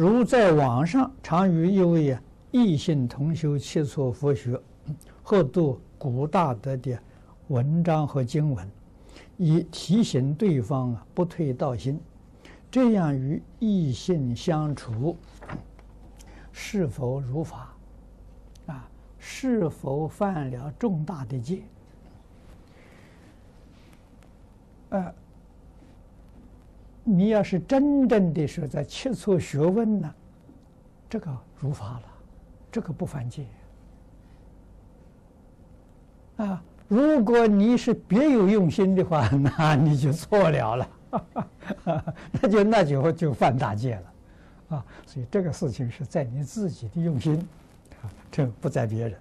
如在网上常与一位异性同修切磋佛学，或读古大德的文章和经文，以提醒对方啊不退道心，这样与异性相处是否如法？啊，是否犯了重大的戒？你要是真正的是在切磋学问呢，这个如法了，这个不犯戒。啊，如果你是别有用心的话，那你就错了了，那就那就就犯大戒了，啊，所以这个事情是在你自己的用心，这不在别人。